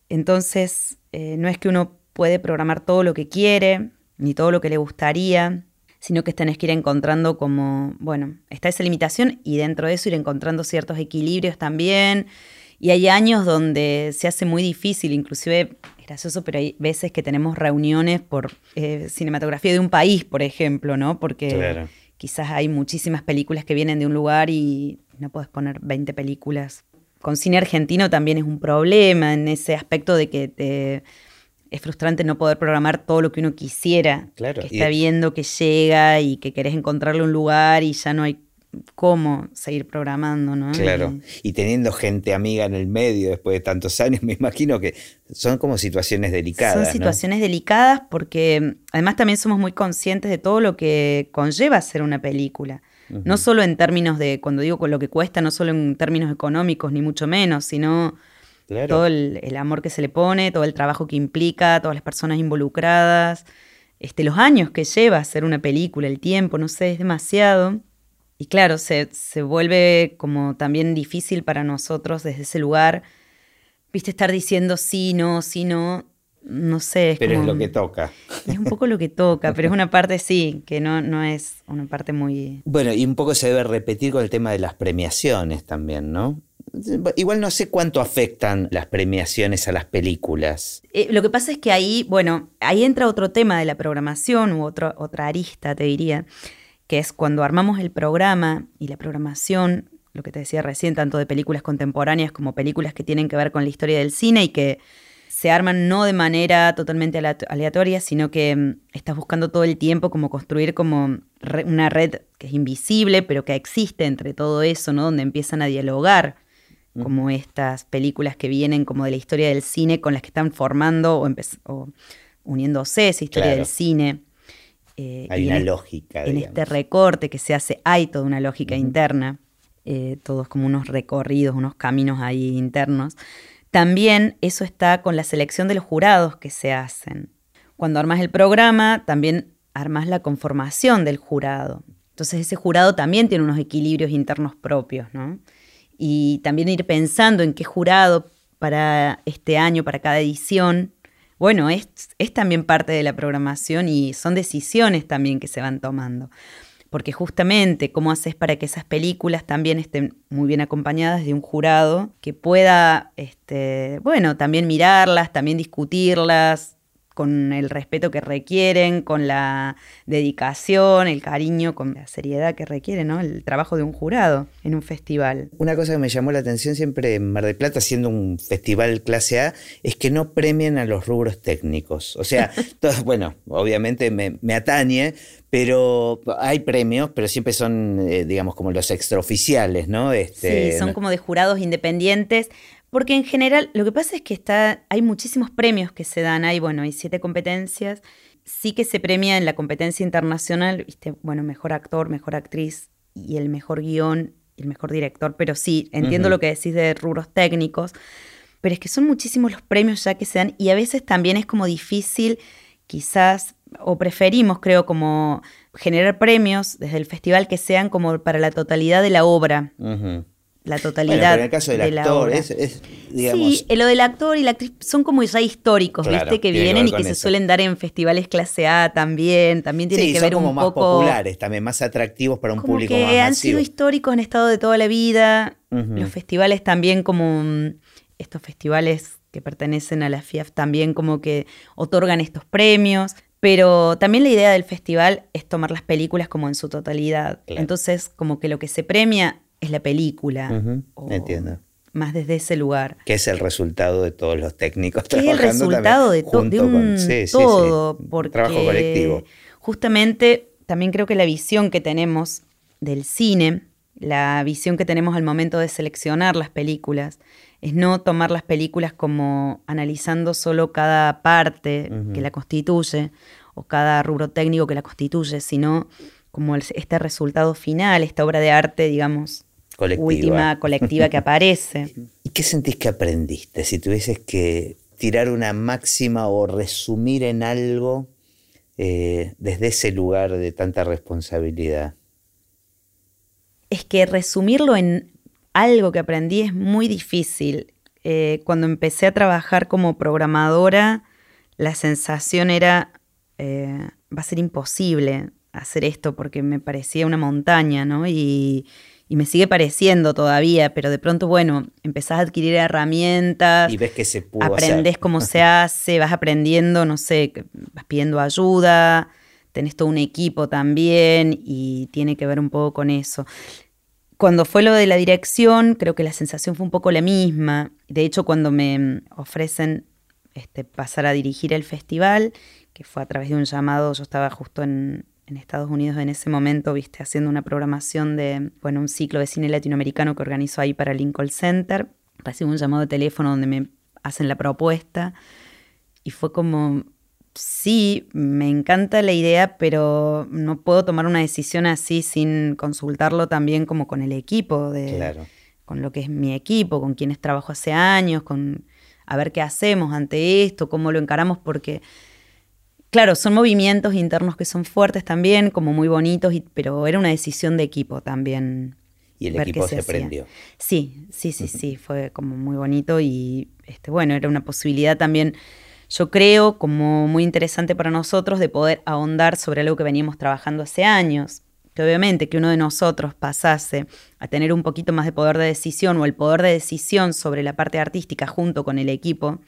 Entonces, eh, no es que uno puede programar todo lo que quiere, ni todo lo que le gustaría, sino que tenés que ir encontrando como, bueno, está esa limitación y dentro de eso ir encontrando ciertos equilibrios también. Y hay años donde se hace muy difícil, inclusive es gracioso, pero hay veces que tenemos reuniones por eh, cinematografía de un país, por ejemplo, ¿no? Porque quizás hay muchísimas películas que vienen de un lugar y no puedes poner 20 películas. Con cine argentino también es un problema en ese aspecto de que te es frustrante no poder programar todo lo que uno quisiera. Claro. Que está viendo que llega y que querés encontrarle un lugar y ya no hay cómo seguir programando, ¿no? Claro. Y teniendo gente amiga en el medio después de tantos años, [LAUGHS] me imagino que son como situaciones delicadas. Son situaciones delicadas porque además también somos muy conscientes de todo lo que conlleva hacer una película. No solo en términos de, cuando digo con lo que cuesta, no solo en términos económicos, ni mucho menos, sino todo el, amor que se le pone, todo el trabajo que implica, todas las personas involucradas, este, los años que lleva hacer una película, el tiempo, no sé, es demasiado. Y claro, se, vuelve como también difícil para nosotros desde ese lugar, viste, estar diciendo sí, no, sí, no, no sé. pero es lo que toca. Es un poco lo que toca, pero es una parte sí, que no, no es una parte muy... Bueno, y un poco se debe repetir con el tema de las premiaciones también, ¿no? Igual no sé cuánto afectan las premiaciones a las películas. Eh, lo que pasa es que ahí, bueno, ahí entra otro tema de la programación u otra arista, te diría, que es cuando armamos el programa y la programación, lo que te decía recién, tanto de películas contemporáneas como películas que tienen que ver con la historia del cine y que se arman no de manera totalmente aleatoria, sino que mm, estás buscando todo el tiempo como construir como una red que es invisible, pero que existe entre todo eso, ¿no? Donde empiezan a dialogar como estas películas que vienen como de la historia del cine con las que están formando o, o uniéndose esa historia del cine. Eh, hay una lógica. En este recorte que se hace, hay toda una lógica interna, eh, todos como unos recorridos, unos caminos ahí internos. También eso está con la selección de los jurados que se hacen. Cuando armas el programa, también armas la conformación del jurado. Entonces ese jurado también tiene unos equilibrios internos propios, ¿no? Y también ir pensando en qué jurado para este año, para cada edición, bueno, es, es también parte de la programación y son decisiones también que se van tomando. Porque justamente, ¿cómo haces para que esas películas también estén muy bien acompañadas de un jurado que pueda, este, bueno, también mirarlas, también discutirlas, con el respeto que requieren, con la dedicación, el cariño, con la seriedad que requiere, ¿no? El trabajo de un jurado en un festival. Una cosa que me llamó la atención siempre en Mar del Plata, siendo un festival clase A, es que no premian a los rubros técnicos. O sea, [LAUGHS] bueno, obviamente me, atañe, pero hay premios, pero siempre son, eh, digamos, como los extraoficiales, ¿no? Este, sí, son como de jurados independientes, porque en general, lo que pasa es que está, hay muchísimos premios que se dan, hay, bueno, hay siete competencias. Sí que se premia en la competencia internacional, ¿viste? bueno, mejor actor, mejor actriz y el mejor guion el mejor director, pero sí, entiendo lo que decís de rubros técnicos, pero es que son muchísimos los premios ya que se dan y a veces también es como difícil, quizás, o preferimos, creo, como generar premios desde el festival que sean como para la totalidad de la obra la totalidad. en el caso del actor, es, digamos... Sí, lo del actor y la actriz son como ya históricos, ¿viste? Que vienen y que se suelen dar en festivales clase A también. También tiene que ver un más populares, también más atractivos para un público que han sido históricos, en estado de toda la vida. Los festivales también, como mm, estos festivales que pertenecen a la FIAF, también como que otorgan estos premios. Pero también la idea del festival es tomar las películas como en su totalidad. Entonces, como que lo que se premia es la película. Entiendo. Más desde ese lugar. Que es el resultado de todos los técnicos [LAUGHS] que Es el resultado de, todo de, un todo. trabajo colectivo. Justamente también creo que la visión que tenemos del cine, la visión que tenemos al momento de seleccionar las películas, es no tomar las películas como analizando solo cada parte que la constituye o cada rubro técnico que la constituye, sino como este resultado final, esta obra de arte, digamos, última colectiva que aparece. [LAUGHS] ¿Y qué sentís que aprendiste? Si tuvieses que tirar una máxima o resumir en algo eh, desde ese lugar de tanta responsabilidad. Es que resumirlo en algo que aprendí es muy difícil. Eh, cuando empecé a trabajar como programadora, la sensación era, eh, va a ser imposible hacer esto porque me parecía una montaña, ¿no? Y, y me sigue pareciendo todavía, pero de pronto, bueno, empezás a adquirir herramientas. Y ves que se pudo Aprendés cómo se hace, vas aprendiendo, no sé, vas pidiendo ayuda, tenés todo un equipo también y tiene que ver un poco con eso. Cuando fue lo de la dirección, creo que la sensación fue un poco la misma. De hecho, cuando me ofrecen este, pasar a dirigir el festival, que fue a través de un llamado, yo estaba justo en, en Estados Unidos en ese momento, viste, haciendo una programación de, bueno, un ciclo de cine latinoamericano que organizó ahí para Lincoln Center. Recibo un llamado de teléfono donde me hacen la propuesta y fue como, sí, me encanta la idea, pero no puedo tomar una decisión así sin consultarlo también como con el equipo, de, con lo que es mi equipo, con quienes trabajo hace años, con a ver qué hacemos ante esto, cómo lo encaramos, porque Claro, son movimientos internos que son fuertes también, como muy bonitos, pero era una decisión de equipo también. Y el equipo se, prendió. Sí, sí, sí, sí, fue como muy bonito y este, bueno, era una posibilidad también, yo creo, como muy interesante para nosotros de poder ahondar sobre algo que veníamos trabajando hace años. Que obviamente que uno de nosotros pasase a tener un poquito más de poder de decisión o el poder de decisión sobre la parte artística junto con el equipo,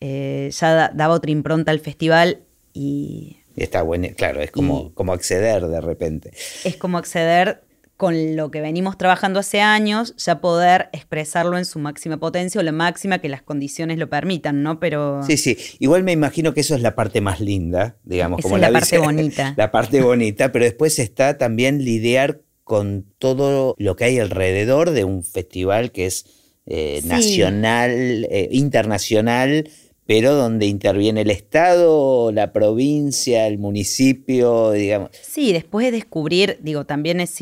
eh, ya daba otra impronta al festival y Está bueno, claro, es como, como acceder de repente. Es como acceder con lo que venimos trabajando hace años, ya poder expresarlo en su máxima potencia o la máxima que las condiciones lo permitan, ¿no? Pero. Sí, sí. Igual me imagino que eso es la parte más linda, digamos, Esa como es la parte [LAUGHS] bonita. La parte bonita, pero después está también lidiar con todo lo que hay alrededor de un festival que es eh, Sí. nacional, eh, internacional, pero donde interviene el Estado, la provincia, el municipio, digamos. Sí, después de descubrir, digo, también es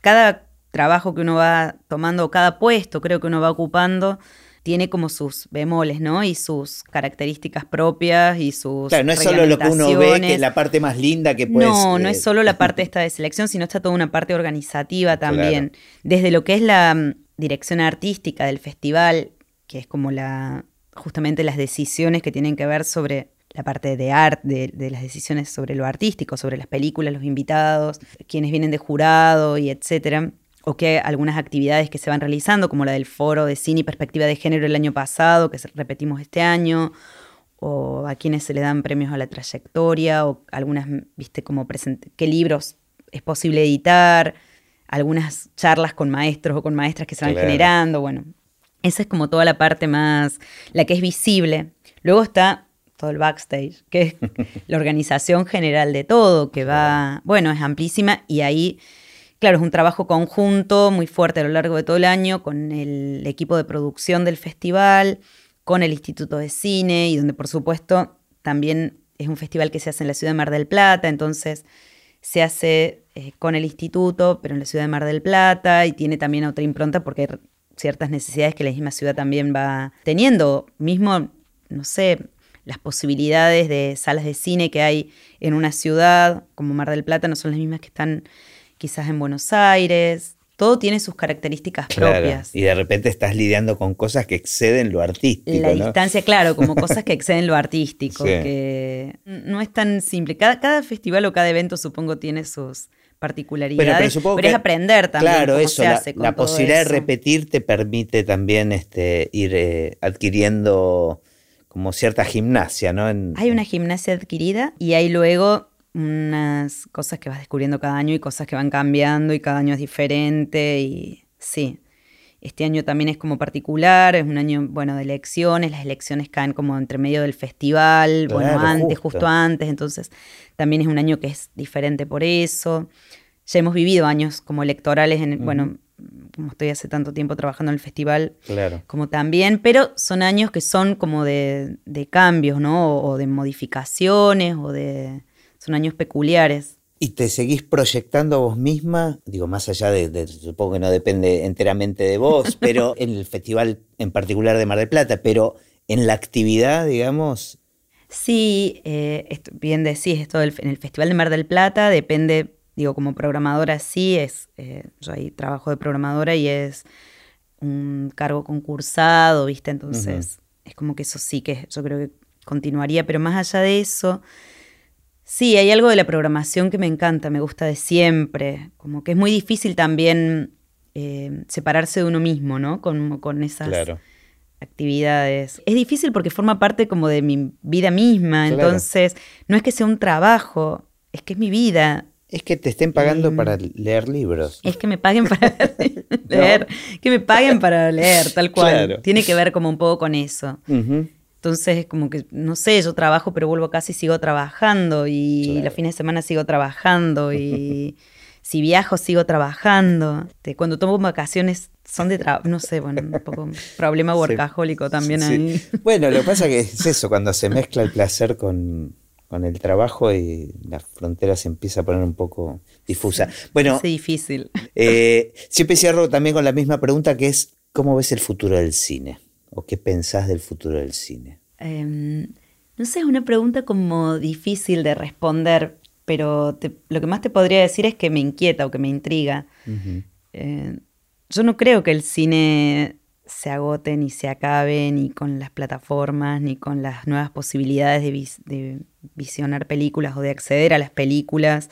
cada trabajo que uno va tomando, cada puesto creo que uno va ocupando, tiene como sus bemoles, ¿no? Y sus características propias y sus. Claro, no es solo lo que uno ve, que es la parte más linda que puedes... No, no eh, es solo la [LAUGHS] parte esta de selección, sino está toda una parte organizativa también. Desde lo que es la mm, dirección artística del festival, que es como la justamente las decisiones que tienen que ver sobre la parte de arte, de, de las decisiones sobre lo artístico, sobre las películas, los invitados, quienes vienen de jurado y etcétera. O que algunas actividades que se van realizando, como la del foro de cine y perspectiva de género el año pasado, que repetimos este año, o a quienes se le dan premios a la trayectoria, o algunas, viste, como qué libros es posible editar, algunas charlas con maestros o con maestras que se van Claro. generando, bueno, esa es como toda la parte más, la que es visible. Luego está todo el backstage, que es [LAUGHS] la organización general de todo, que va, bueno, es amplísima y ahí, claro, es un trabajo conjunto muy fuerte a lo largo de todo el año con el equipo de producción del festival, con el Instituto de Cine y donde por supuesto también es un festival que se hace en la ciudad de Mar del Plata, entonces se hace eh, con el instituto, pero en la ciudad de Mar del Plata y tiene también otra impronta porque ciertas necesidades que la misma ciudad también va teniendo. Mismo, no sé, las posibilidades de salas de cine que hay en una ciudad como Mar del Plata no son las mismas que están quizás en Buenos Aires. Todo tiene sus características Claro, propias. Y de repente estás lidiando con cosas que exceden lo artístico. La ¿no? distancia, claro, como cosas que exceden lo artístico, [LAUGHS] Sí. que no es tan simple. Cada, cada festival o cada evento supongo tiene sus particularidades, Bueno, pero, pero supongo es que- aprender también Claro, cómo eso, se la, hace con la todo posibilidad eso. de repetir te permite también este, ir eh, adquiriendo como cierta gimnasia, ¿no? En- Hay una gimnasia adquirida y hay luego unas cosas que vas descubriendo cada año y cosas que van cambiando y cada año es diferente y sí. Este año también es como particular, es un año, bueno, de elecciones, las elecciones caen como entre medio del festival, bueno, antes, justo. justo antes, entonces también es un año que es diferente por eso. Ya hemos vivido años como electorales, en, bueno, como estoy hace tanto tiempo trabajando en el festival, Claro. como también, pero son años que son como de, de cambios, ¿no? O, o de modificaciones, o de... Son años peculiares. ¿Y te seguís proyectando a vos misma? Digo, más allá de, de- supongo que no depende enteramente de vos, [LAUGHS] pero en el festival en particular de Mar del Plata, pero en la actividad, digamos, Sí, eh, bien decís, esto del, en el Festival de Mar del Plata depende, digo, como programadora sí, es, eh, yo ahí trabajo de programadora y es un cargo concursado, ¿viste? Entonces, es como que eso sí que yo creo que continuaría, pero más allá de eso, sí, hay algo de la programación que me encanta, me gusta de siempre, como que es muy difícil también eh, separarse de uno mismo, ¿no? Con, con esas claro. actividades. Es difícil porque forma parte como de mi vida misma, Claro. entonces no es que sea un trabajo, es que es mi vida. Es que te estén pagando Mm. para leer libros. Es que me paguen para [LAUGHS] leer, que me paguen para leer, tal cual. Claro. Tiene que ver como un poco con eso. Entonces es como que, no sé, yo trabajo, pero vuelvo casi sigo trabajando y Claro. los fines de semana sigo trabajando y [LAUGHS] si viajo sigo trabajando. Este, Cuando tomo vacaciones son de trabajo, no sé, bueno, un poco problema [LAUGHS] Sí. workahólico también Sí. ahí. [LAUGHS] Bueno, lo que pasa que es eso, cuando se mezcla el placer con, con el trabajo y la frontera se empieza a poner un poco difusa. Bueno, Sí, difícil. eh, siempre cierro también con la misma pregunta que es, ¿cómo ves el futuro del cine? ¿O qué pensás del futuro del cine? Em, no sé, es una pregunta como difícil de responder, pero te- lo que más te podría decir es que me inquieta o que me intriga. Eh, yo no creo que el cine se agote ni se acabe ni con las plataformas ni con las nuevas posibilidades de, vis- de visionar películas o de acceder a las películas,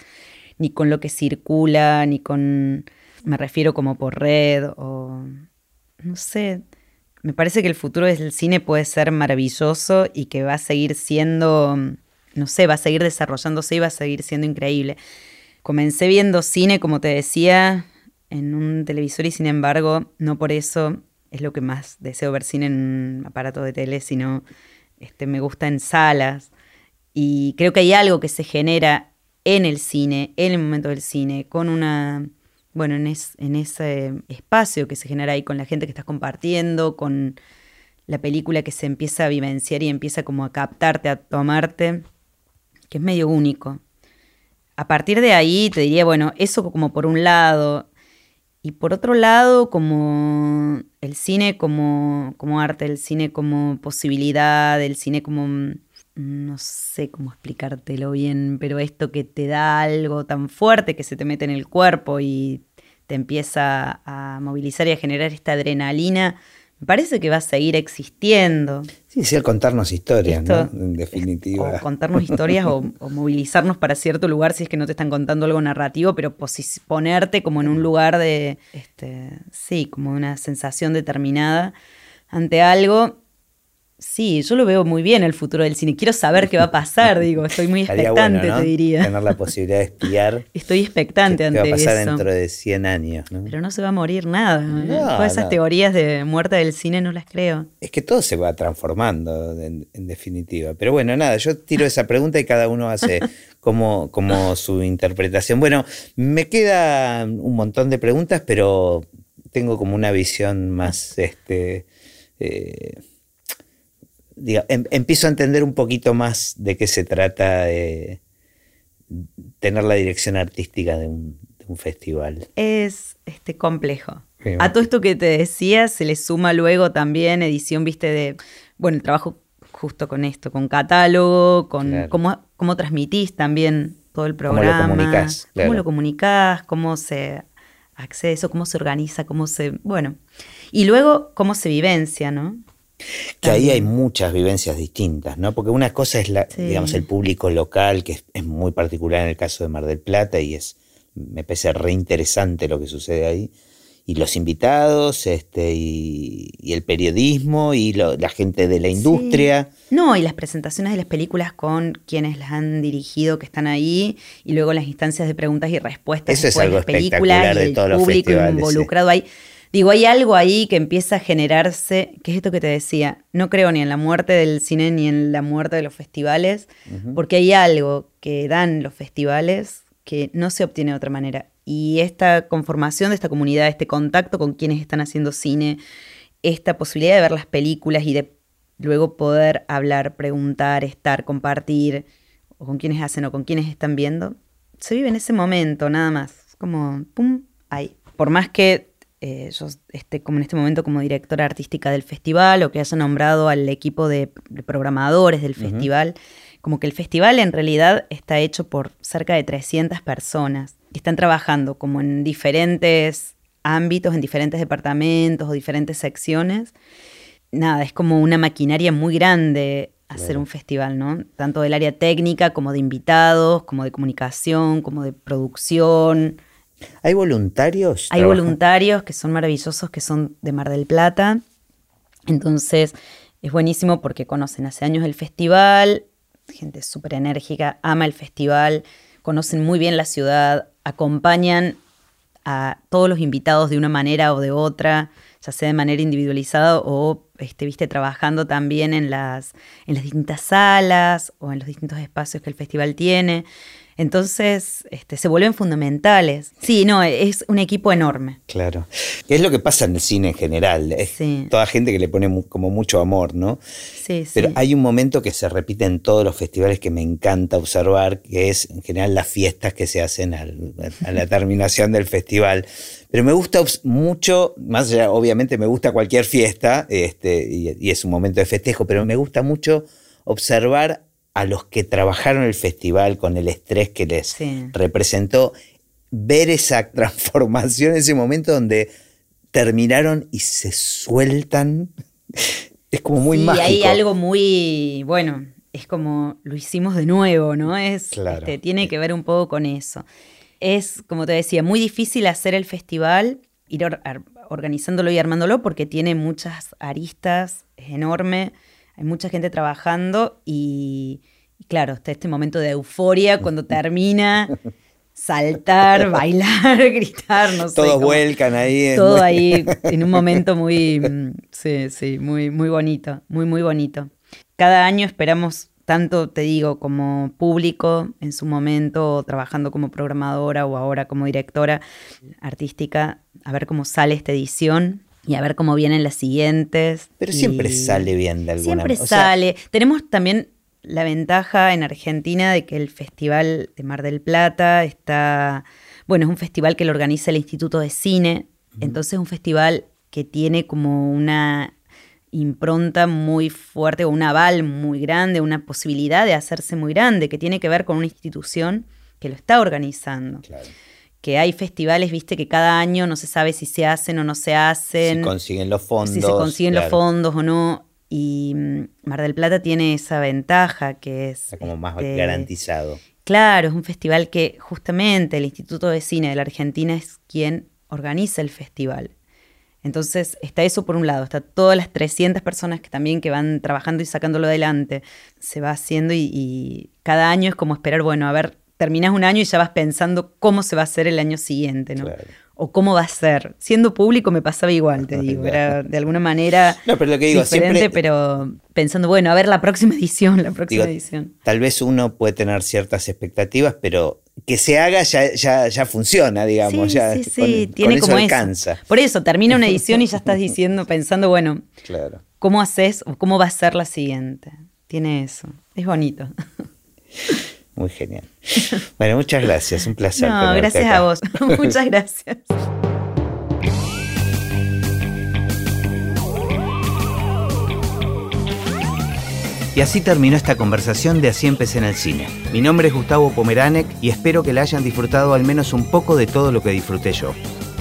ni con lo que circula, ni con, me refiero como por red o, no sé, me parece que el futuro del cine puede ser maravilloso y que va a seguir siendo no sé, va a seguir desarrollándose y va a seguir siendo increíble. Comencé viendo cine, como te decía, en un televisor y sin embargo, no por eso es lo que más deseo ver cine en un aparato de tele, sino este, me gusta en salas. Y creo que hay algo que se genera en el cine, en el momento del cine, con una, bueno, en, en ese espacio que se genera ahí con la gente que estás compartiendo, con la película que se empieza a vivenciar y empieza como a captarte, a tomarte, que es medio único. A partir de ahí te diría, bueno, eso como por un lado, y por otro lado, como el cine como, como arte, el cine como posibilidad, el cine como, mm, no sé cómo explicártelo bien, pero esto que te da algo tan fuerte que se te mete en el cuerpo y te empieza a movilizar y a generar esta adrenalina parece que va a seguir existiendo. Sí, sí, al contarnos historias, ¿no? En definitiva. O contarnos historias o, movilizarnos para cierto lugar si es que no te están contando algo narrativo, pero ponerte como en un lugar de, este, sí, como una sensación determinada ante algo Sí, yo lo veo muy bien el futuro del cine. Quiero saber qué va a pasar, digo, estoy muy [LAUGHS] expectante, te diría. Tener la posibilidad de espiar. [LAUGHS] Estoy expectante ante eso. ¿Qué va a pasar dentro de 100 años? Pero no se va a morir nada. Todas esas teorías de muerte del cine no las creo. Es que todo se va transformando, en, definitiva. Pero bueno, nada, yo tiro esa pregunta y cada uno hace [LAUGHS] como, como su interpretación. Bueno, me quedan un montón de preguntas, pero tengo como una visión más... este eh, Em, empiezo a entender un poquito más de qué se trata de tener la dirección artística de un, festival. Es este, complejo. A todo esto que te decía se le suma luego también edición, viste, de, bueno, el trabajo justo con esto, con catálogo, con cómo, cómo transmitís también todo el programa. Cómo lo comunicás. Cómo lo comunicás, cómo se accede a eso, cómo se organiza, cómo se, bueno. Y luego cómo se vivencia, ¿no? Que ahí hay muchas vivencias distintas, ¿no? Porque una cosa es la, digamos, el público local, que es, muy particular en el caso de Mar del Plata, y es, me parece reinteresante lo que sucede ahí. Y los invitados, este, y, el periodismo, y la gente de la industria. No, y las presentaciones de las películas con quienes las han dirigido, que están ahí, y luego las instancias de preguntas y respuestas. Eso es algo las películas, de todos el público involucrado ahí. Digo, hay algo ahí que empieza a generarse, que es esto que te decía, no creo ni en la muerte del cine ni en la muerte de los festivales, porque hay algo que dan los festivales que no se obtiene de otra manera. Y esta conformación de esta comunidad, este contacto con quienes están haciendo cine, esta posibilidad de ver las películas y de luego poder hablar, preguntar, estar, compartir, o con quienes hacen o con quienes están viendo, se vive en ese momento, nada más. Como, pum, ahí. Por más que eh, yo esté como en este momento como directora artística del festival o que haya nombrado al equipo de, programadores del festival, como que el festival en realidad está hecho por cerca de 300 personas que están trabajando como en diferentes ámbitos, en diferentes departamentos o diferentes secciones. Nada, es como una maquinaria muy grande hacer un festival, ¿no? Tanto del área técnica como de invitados, como de comunicación, como de producción, ¿Hay voluntarios? Hay voluntarios que son maravillosos, que son de Mar del Plata. Entonces, es buenísimo porque conocen hace años el festival, gente súper enérgica, ama el festival, conocen muy bien la ciudad, acompañan a todos los invitados de una manera o de otra, ya sea de manera individualizada o este, viste, trabajando también en las, en las distintas salas o en los distintos espacios que el festival tiene. Entonces, este, se vuelven fundamentales. Sí, no, es un equipo enorme. Claro. Es lo que pasa en el cine en general. Es toda gente que le pone como mucho amor, ¿no? Sí, sí. Pero hay un momento que se repite en todos los festivales que me encanta observar, que es en general las fiestas que se hacen a la [LAUGHS] terminación del festival. Pero me gusta mucho, más allá, obviamente me gusta cualquier fiesta, este, y, y es un momento de festejo, pero me gusta mucho observar a los que trabajaron el festival con el estrés que les representó, ver esa [LAUGHS] transformación, ese momento donde terminaron y se sueltan, es como muy sí, mágico. Y hay algo muy, bueno, es como lo hicimos de nuevo, ¿no? Es, este, tiene que ver un poco con eso. Es, como te decía, muy difícil hacer el festival, ir organizándolo y armándolo porque tiene muchas aristas, es enorme hay mucha gente trabajando y, Y claro, está este momento de euforia cuando [LAUGHS] termina, saltar, [LAUGHS] bailar, [LAUGHS] gritar, no sé. Todos como- vuelcan ahí. en- todo ahí en un momento muy, mm, sí, sí, muy, muy bonito, muy, muy bonito. Cada año esperamos tanto, te digo, como público en su momento, trabajando como programadora o ahora como directora artística, a ver cómo sale esta edición y a ver cómo vienen las siguientes. Pero siempre sale bien de alguna Siempre o sea, sale. Tenemos también la ventaja en Argentina de que el Festival de Mar del Plata está, bueno, es un festival que lo organiza el Instituto de Cine, entonces es un festival que tiene como una impronta muy fuerte o un aval muy grande, una posibilidad de hacerse muy grande, que tiene que ver con una institución que lo está organizando. claro. Que hay festivales, viste, que cada año no se sabe si se hacen o no se hacen Si consiguen los fondos. si se consiguen los fondos o no. Y mm, Mar del Plata tiene esa ventaja que es... Está como más este, garantizado. Claro, es un festival que justamente el Instituto de Cine de la Argentina es quien organiza el festival. Entonces está eso por un lado, está todas las 300 personas que también que van trabajando y sacándolo adelante, se va haciendo y, y cada año es como esperar, bueno, a ver, terminas un año y ya vas pensando cómo se va a hacer el año siguiente, ¿no? Claro. O cómo va a ser. Siendo público me pasaba igual, te [LAUGHS] digo, era de alguna manera No, pero lo que digo, diferente, siempre- pero pensando, bueno, a ver la próxima [LAUGHS] edición, la próxima Digo, edición. Tal vez uno puede tener ciertas expectativas, pero que se haga ya, ya, ya funciona, digamos. Sí, ya sí, sí, con, tiene eso como alcanza. eso. Por eso, termina una edición y ya estás [LAUGHS] diciendo, pensando, bueno, Claro. ¿cómo haces o cómo va a ser la siguiente? Tiene eso. Es bonito. Muy genial. [LAUGHS] Bueno, muchas gracias. Un placer. No, gracias acá. a vos. [LAUGHS] Muchas gracias. Y así terminó esta conversación de Así empecé en el cine. Mi nombre es Gustavo Pomeranek y espero que la hayan disfrutado al menos un poco de todo lo que disfruté yo.